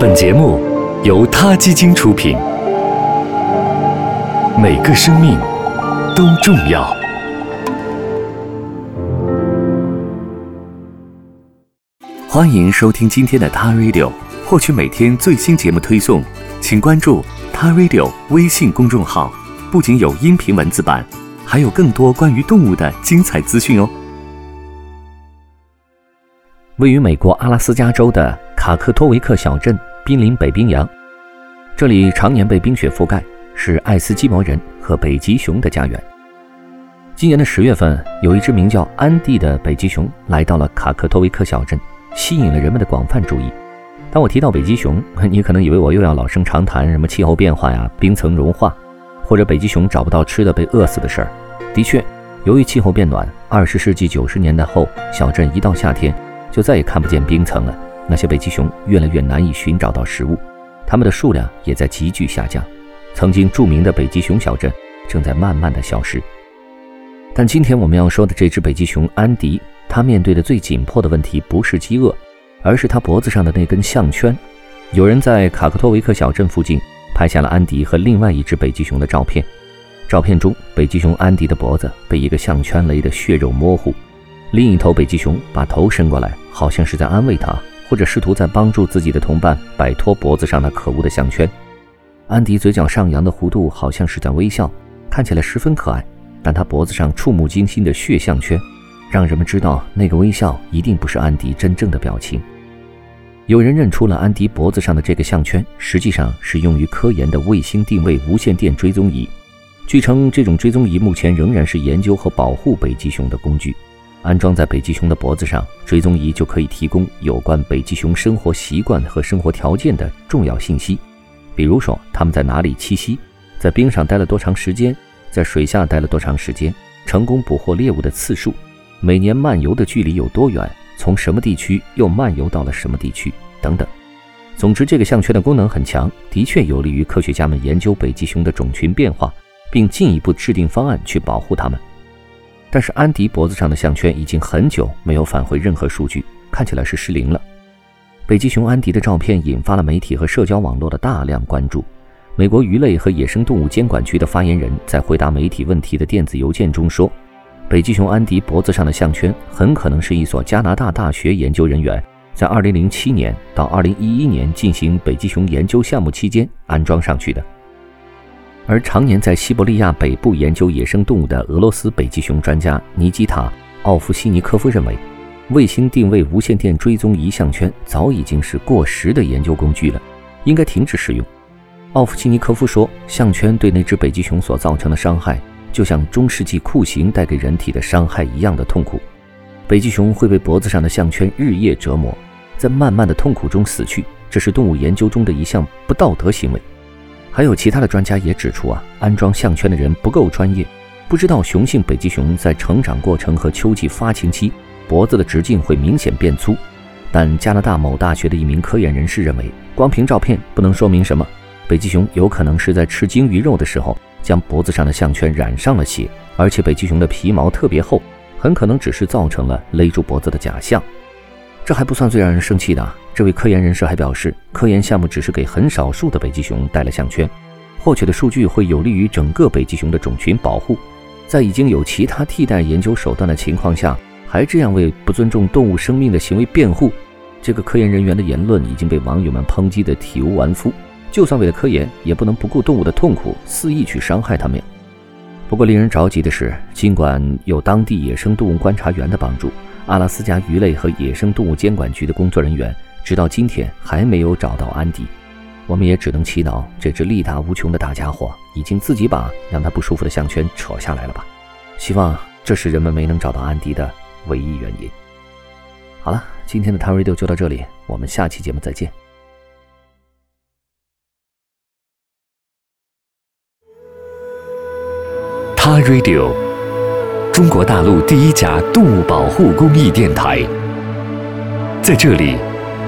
本节目由他基金出品，每个生命都重要。欢迎收听今天的他 Radio，获取每天最新节目推送，请关注他 Radio 微信公众号。不仅有音频文字版，还有更多关于动物的精彩资讯哦。位于美国阿拉斯加州的卡克托维克小镇，濒临北冰洋，这里常年被冰雪覆盖，是爱斯基摩人和北极熊的家园。今年的十月份，有一只名叫安迪的北极熊来到了卡克托维克小镇，吸引了人们的广泛注意。当我提到北极熊，你可能以为我又要老生常谈什么气候变化呀、冰层融化。或者北极熊找不到吃的被饿死的事儿，的确，由于气候变暖，二十世纪九十年代后，小镇一到夏天就再也看不见冰层了。那些北极熊越来越难以寻找到食物，它们的数量也在急剧下降。曾经著名的北极熊小镇正在慢慢的消失。但今天我们要说的这只北极熊安迪，它面对的最紧迫的问题不是饥饿，而是它脖子上的那根项圈。有人在卡克托维克小镇附近。拍下了安迪和另外一只北极熊的照片。照片中，北极熊安迪的脖子被一个项圈勒得血肉模糊，另一头北极熊把头伸过来，好像是在安慰他，或者试图在帮助自己的同伴摆脱脖子上那可恶的项圈。安迪嘴角上扬的弧度好像是在微笑，看起来十分可爱。但他脖子上触目惊心的血项圈，让人们知道那个微笑一定不是安迪真正的表情。有人认出了安迪脖子上的这个项圈，实际上是用于科研的卫星定位无线电追踪仪。据称，这种追踪仪目前仍然是研究和保护北极熊的工具。安装在北极熊的脖子上，追踪仪就可以提供有关北极熊生活习惯和生活条件的重要信息，比如说它们在哪里栖息，在冰上待了多长时间，在水下待了多长时间，成功捕获猎物的次数，每年漫游的距离有多远。从什么地区又漫游到了什么地区等等。总之，这个项圈的功能很强，的确有利于科学家们研究北极熊的种群变化，并进一步制定方案去保护它们。但是，安迪脖子上的项圈已经很久没有返回任何数据，看起来是失灵了。北极熊安迪的照片引发了媒体和社交网络的大量关注。美国鱼类和野生动物监管局的发言人在回答媒体问题的电子邮件中说。北极熊安迪脖子上的项圈很可能是一所加拿大大学研究人员在2007年到2011年进行北极熊研究项目期间安装上去的。而常年在西伯利亚北部研究野生动物的俄罗斯北极熊专家尼基塔·奥夫西尼科夫认为，卫星定位无线电追踪仪项圈早已经是过时的研究工具了，应该停止使用。奥夫西尼科夫说：“项圈对那只北极熊所造成的伤害。”就像中世纪酷刑带给人体的伤害一样的痛苦，北极熊会被脖子上的项圈日夜折磨，在漫漫的痛苦中死去。这是动物研究中的一项不道德行为。还有其他的专家也指出啊，安装项圈的人不够专业，不知道雄性北极熊在成长过程和秋季发情期脖子的直径会明显变粗。但加拿大某大学的一名科研人士认为，光凭照片不能说明什么，北极熊有可能是在吃鲸鱼肉的时候。将脖子上的项圈染上了血，而且北极熊的皮毛特别厚，很可能只是造成了勒住脖子的假象。这还不算最让人生气的，这位科研人士还表示，科研项目只是给很少数的北极熊戴了项圈，获取的数据会有利于整个北极熊的种群保护。在已经有其他替代研究手段的情况下，还这样为不尊重动物生命的行为辩护，这个科研人员的言论已经被网友们抨击得体无完肤。就算为了科研，也不能不顾动物的痛苦，肆意去伤害它们。不过，令人着急的是，尽管有当地野生动物观察员的帮助，阿拉斯加鱼类和野生动物监管局的工作人员直到今天还没有找到安迪。我们也只能祈祷，这只力大无穷的大家伙已经自己把让他不舒服的项圈扯下来了吧。希望这是人们没能找到安迪的唯一原因。好了，今天的 t a Radio 就到这里，我们下期节目再见。他 Radio，中国大陆第一家动物保护公益电台。在这里，